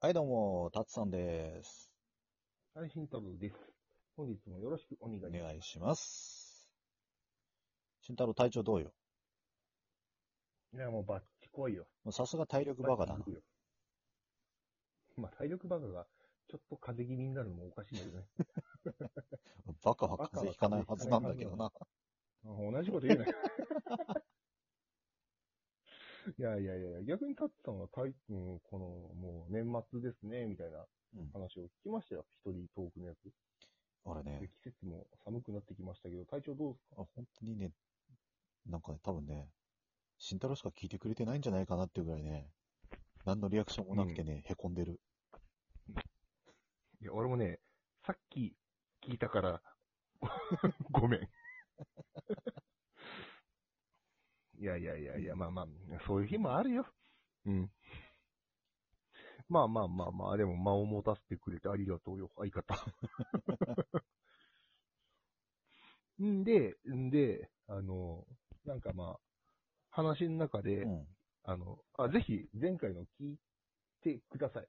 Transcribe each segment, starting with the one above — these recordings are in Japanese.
はい、どうも、たつさんです。最新タブです。本日もよろしくお願いしおます。願いします。慎太郎体調どうよ？いや、もうバッチ来いよ。もうさすが体力バカだなバッチ。行くよ。まあ、体力バカが、ちょっと風邪気味になるのもおかしいんだけどね。バカは風邪ひかないはずなんだけどな。あ同じこと言うなよ。いやいやいや、逆にタッツさんは体、うん、この、もう年末ですね、みたいなうん。話を聞きましたよ。一人トークのやつ。で俺ね、季節も寒くなってきましたけど、体調どうですあ本当にね、なんかね、多分ね、慎太郎しか聞いてくれてないんじゃないかなっていうぐらいね、何のリアクションもなくてね、へこんでる。いや、俺もね、さっき聞いたから、ごめん。いやいやいやいや、まあまあ、そういう日もあるよ。うん。まあまあまあまあ、でも間を持たせてくれてありがとうよ、相方。んで、んで、あの、なんかまあ、話の中で、うん。あの、あ、ぜひ、前回の聞いてください。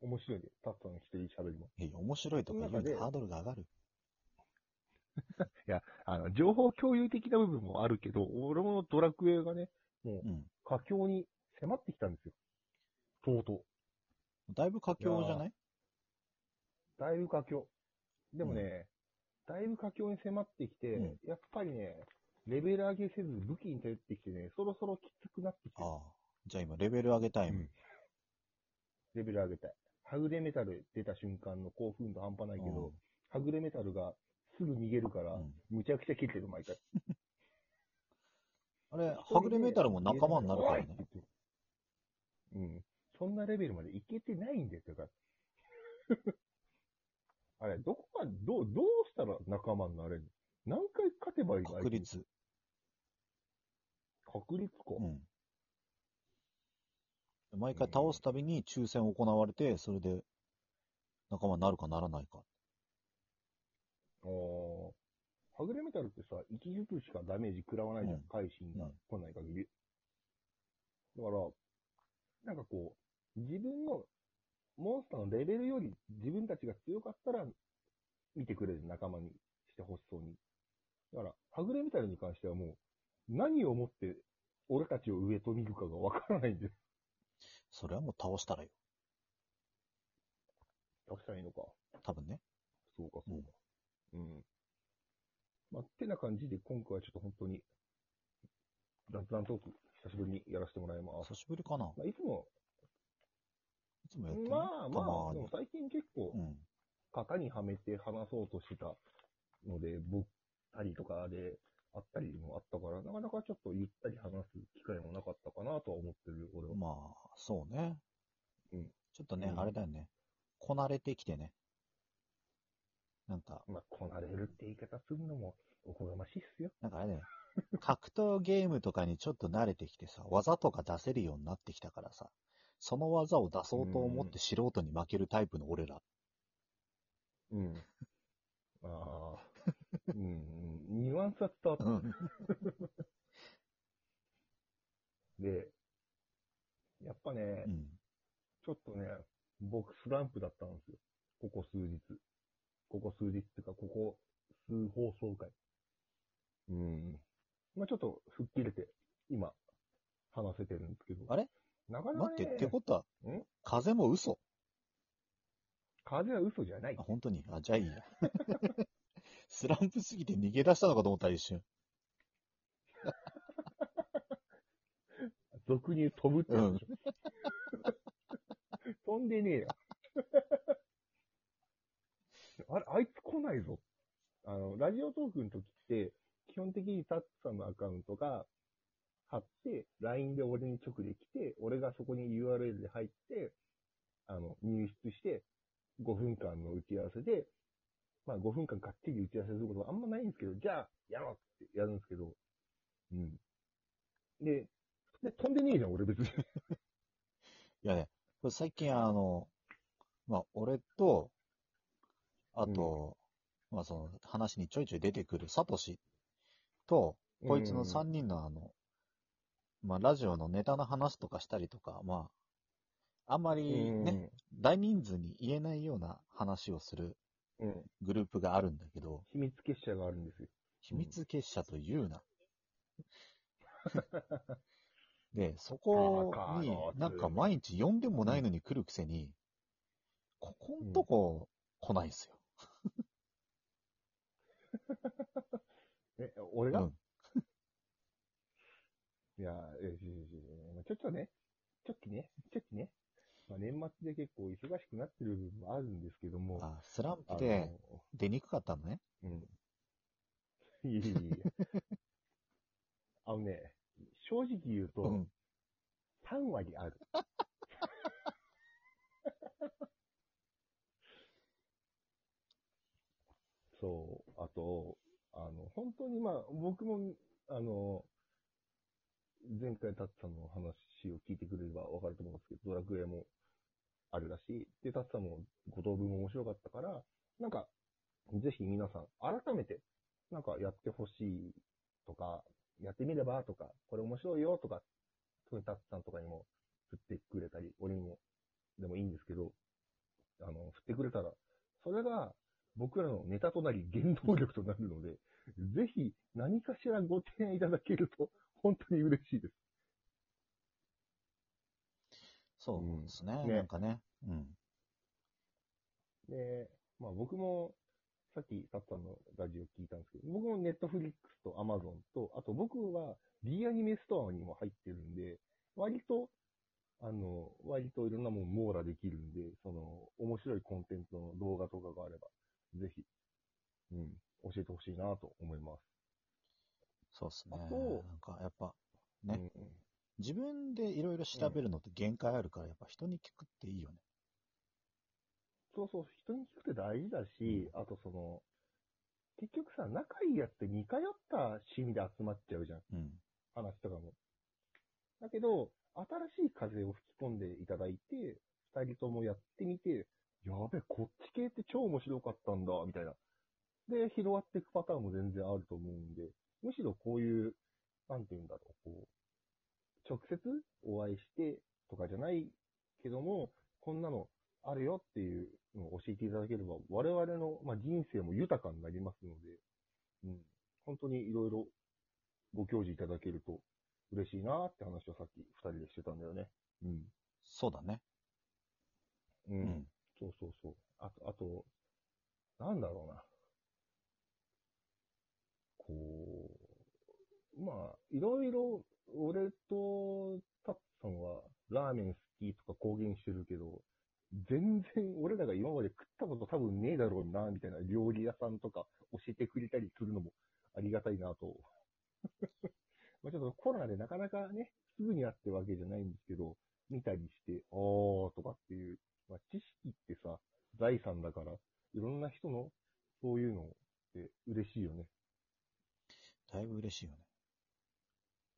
面白いんで、タッツさんの一人喋りも。いや面白いとか言うとハードルが上がる。あの、情報共有的な部分もあるけど、俺もドラクエがね、もう、うん。佳境に迫ってきたんですよ。とうとう。だいぶ佳境じゃない？だいぶ佳境。でもね、だいぶ佳境に迫ってきて、うんやっぱりね、レベル上げせず武器に頼ってきてね、そろそろきつくなってきてる、ああ。じゃあ今、レベル上げタイム。うんレベル上げたい。はぐれメタル出た瞬間の興奮度半端ないけど、うんはぐれメタルがすぐ逃げるから、うんむちゃくちゃ切ってる、毎回。あれ、はぐれメタルも仲間になるからね。うん。そんなレベルまでいけてないんだよ、だから。あれ、どこか、どう、どうしたら仲間になれるの？何回勝てばいいの？確。率。確率か。うん。毎回倒すたびに抽選行われて、それで仲間になるかならないか。あーはぐれメタルってさ、一ずつしかダメージ食らわないじゃん。うん改心がうん来ない限り。だから、なんかこう、自分のモンスターのレベルより自分たちが強かったら、見てくれる仲間にしてほしそうに。だから、はぐれメタルに関してはもう、何をもって俺たちを上と見るかがわからないんです。それはもう倒したらよ。倒したらいいのか。多分ね。そうか、そうか。うん。まあ、ってな感じで、今回はちょっと本当に、雑談トーク、久しぶりにやらせてもらいます。久しぶりかなまあ、いつも、いつもやってるまあまあ、でにも最近結構、うん。型にはめて話そうとしたので、ぼったりとかであったりもあったから、なかなかちょっとゆったり話す機会もなかったかなとは思ってる、俺は。まあ、そうね。うんちょっとね、うんあれだよね。こなれてきてね。なんか、まあ、こなれるって言い方するのもおこがましいっすよ。なんかあれだよ。格闘ゲームとかにちょっと慣れてきてさ、技とか出せるようになってきたからさ、その技を出そうと思って素人に負けるタイプの俺ら。うん。ああ。うん、うんニュアンスは伝わった。うん。で、やっぱね、うん。ちょっとね、僕スランプだったんですよ。ここ数日。ここ数日っていうか、ここ数放送回。うん。まあちょっと吹っ切れて、今、話せてるんですけど。あれ？なかなか、ね、待って、ってことはん、風も嘘風は嘘じゃないあ、。本当に？あ、じゃあいいや。スランプすぎて逃げ出したのかと思った一瞬。俗に飛ぶってやつでしょ。飛んでねえよ。あれ、あいつ来ないぞ。あの、ラジオトークの時って、基本的にタッツさんのアカウントが貼って、LINE で俺に直で来て、俺がそこに URL で入って、あの、入室して、5分間の打ち合わせで、まあ5分間がっちり打ち合わせすることはあんまないんですけど、じゃあ、やろうってやるんですけど、うん。で、で飛んでねえじゃん、俺別に。いやね、最近あの、まあ、俺と、あと、まあその話にちょいちょい出てくるサトシと、こいつの3人のあの、まあラジオのネタの話とかしたりとか、まあ、あんまりね、大人数に言えないような話をするうん。グループがあるんだけど、秘密結社があるんですよ。秘密結社と言うな。で、そこになんか毎日呼んでもないのに来るくせに、ここんとこ来ないんすよ。え、俺が、うん。いや、えー、まあちょっとね、ちょっとね、ちょっとね、まあ、年末で結構忙しくなってる部分もあるんですけども、あ、スランプで出にくかったのね。うん。いえいえ。あのね、正直言うと、うん。3割ある。そう。あと、あの、本当にまあ、僕も、あの、前回タッツさんの話を聞いてくれればわかると思うんですけど、ドラクエもあるらしい。で、タッツさんも五等分も面白かったから、なんか、ぜひ皆さん、改めて、なんかやってほしいとか、やってみればとか、これ面白いよとか、特にタッツさんとかにも振ってくれたり、俺にも、でもいいんですけど、あの、振ってくれたら、それが僕らのネタとなり原動力となるので、ぜひ何かしらご提案いただけると、本当に嬉しいです。そうですね。ねなんかね。うん。で、まあ僕も、さっきタッツさんのラジオ聞いたんですけど、僕もネットフリックスとアマゾンと、あと僕は D アニメストアにも入ってるんで、割と、あの、割といろんなもん網羅できるんで、その、面白いコンテンツの動画とかがあれば、ぜひ、うん、教えてほしいなと思います。そうですね。あとなんかやっぱ、ねうんうん自分でいろいろ調べるのって限界あるから、やっぱ人に聞くっていいよね。そうそう、人に聞くって大事だし、あとその、結局さ、仲いいやつって似通った趣味で集まっちゃうじゃん。うん。話とかも。だけど、新しい風を吹き込んでいただいて、二人ともやってみて、やべえ、こっち系って超面白かったんだ、みたいな。で、広がっていくパターンも全然あると思うんで、むしろこういう、なんて言うんだろう、こう、直接お会いしてとかじゃないけども、こんなのあるよっていうのを教えていただければ、我々の、まあ、人生も豊かになりますので、うん、本当にいろいろご教示いただけると嬉しいなって話をさっき二人でしてたんだよね。うん。そうだね。う。うんん。そうそうそう。あと、あと、なんだろうな。こう、まあ、いろいろ、俺とタッツさんはラーメン好きとか公言してるけど、全然俺らが今まで食ったこと多分ねえだろうな、みたいな料理屋さんとか教えてくれたりするのもありがたいなと。まあちょっとコロナでなかなかね、すぐに会ってわけじゃないんですけど、見たりして、あーとかっていう、まあ、知識っ、財産だから、いろんな人のそういうのって嬉しいよね。だいぶ嬉しいよね。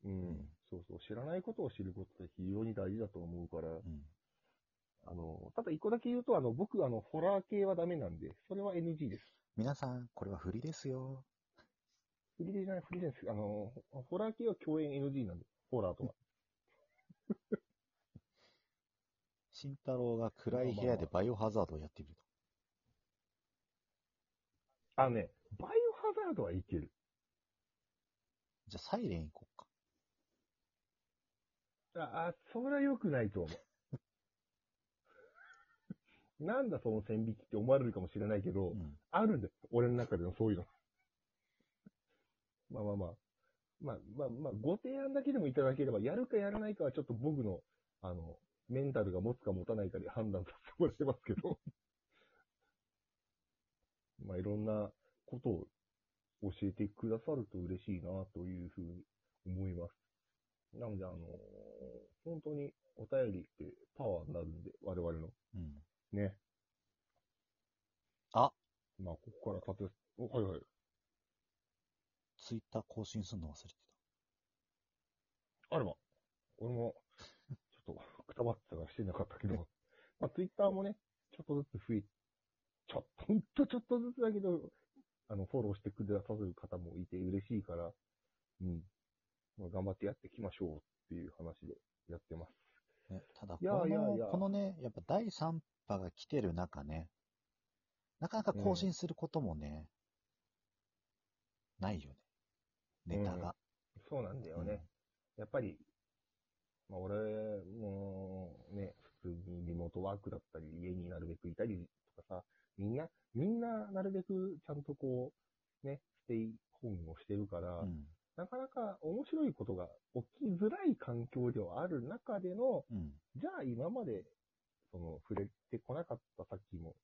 うん。うんそうそう。知らないことを知ることって非常に大事だと思うから、うん。あの、ただ一個だけ言うと、あの、僕、あの、ホラー系はダメなんで、それは NG です。皆さん、これは振りですよ。フリーじゃない、フリーです。あの、ホホラー系は共演 NG なんで、ホラーとか。慎太郎が暗い部屋でバイオハザードをやってみるあのね、バイオハザードはいける。と。じゃあ、サイレン行こうか。あ、あそれは良くないと思う。なんだその線引きって思われるかもしれないけど、うん。あるんだよ。俺の中でのそういうの。まあまあまあ。まあまあまあ、ご提案だけでもいただければ、やるかやらないかはちょっと僕の、あの、メンタルが持つか持たないかで判断させてもらいますけど。まあいろんなことを教えてくださると嬉しいなというふうに思います。なので、あの本当にお便りってパワーになるんで、我々の。うん。ね。あまあ、ここから立て、おはいはい。ツイッター更新するの忘れてあれば。俺も、ちょっと、くたばってたからしてなかったけど、まあ、ツイッターもね、ちょっとずつ増え、ちょっと、ほんとちょっとずつだけど、あの、フォローしてくださる方もいて嬉しいから、うん。まあ、頑張ってやっていきましょうっていう話でやってます。た。ね、ただこいやの、いやいやこのね、やっぱ第3波が来てる中ね、なかなか更新することもね、ないよね。ネタが。そうなんだよね。やっぱり、まあ俺もね、普通にリモートワークだったり、家になるべくいたりとかさ、みんな、みんななるべくちゃんとこう、ね、ステイホームをしてるから、うん。なかなか面白いことが起きづらい環境ではある中での、うん。じゃあ今まで、その、触れてこなかったさっきも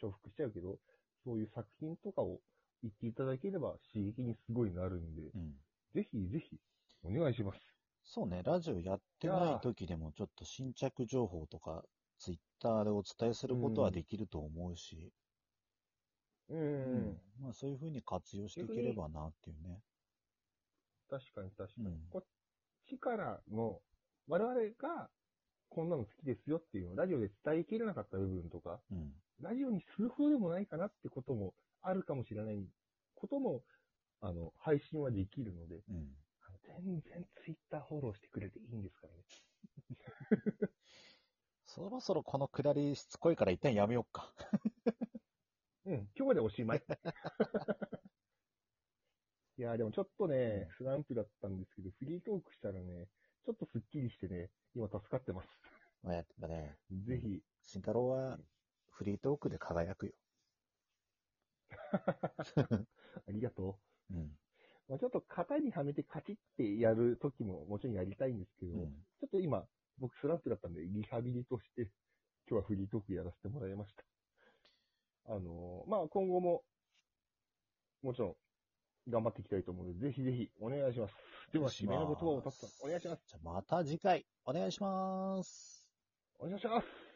重複しちゃうけど、そういう作品とかを言っていただければ刺激にすごいなるんで、うん。ぜひぜひ、お願いします。そうね、ラジオやってない時でもちょっと新着情報とか、ツイッターでお伝えすることはできると思うし、うん、うんまあそういう風に活用していければなっていうね。確かに確かに。うんこっちからの、我々がこんなの好きですよっていうのをラジオで伝えきれなかった部分とか、うん。ラジオにするほどでもないかなってこともあるかもしれないことも、あの、配信はできるので、うん。全然ツイッターフォローしてくれていいんですからね。そろそろこのくだりしつこいから一旦やめよっか。うん、今日でおしまい。いやーでもちょっとね、スランプだったんですけど、フリートークしたらね、ちょっとスッキリしてね、今助かってます。まあやっぱね、ぜひ、慎太郎はフリートークで輝くよ。ありがとう。うん。まあ、ちょっと型にはめてカチッてやるときももちろんやりたいんですけど、うん。ちょっと今、僕スランプだったんで、リハビリとして、今日はフリートークやらせてもらいました。あのーまあ、今後も、もちろん、頑張っていきたいと思うので、ぜひぜひお願いします。では、締めの言葉をたつさん、お願いします。じゃあまた次回、お願いします。お願いします。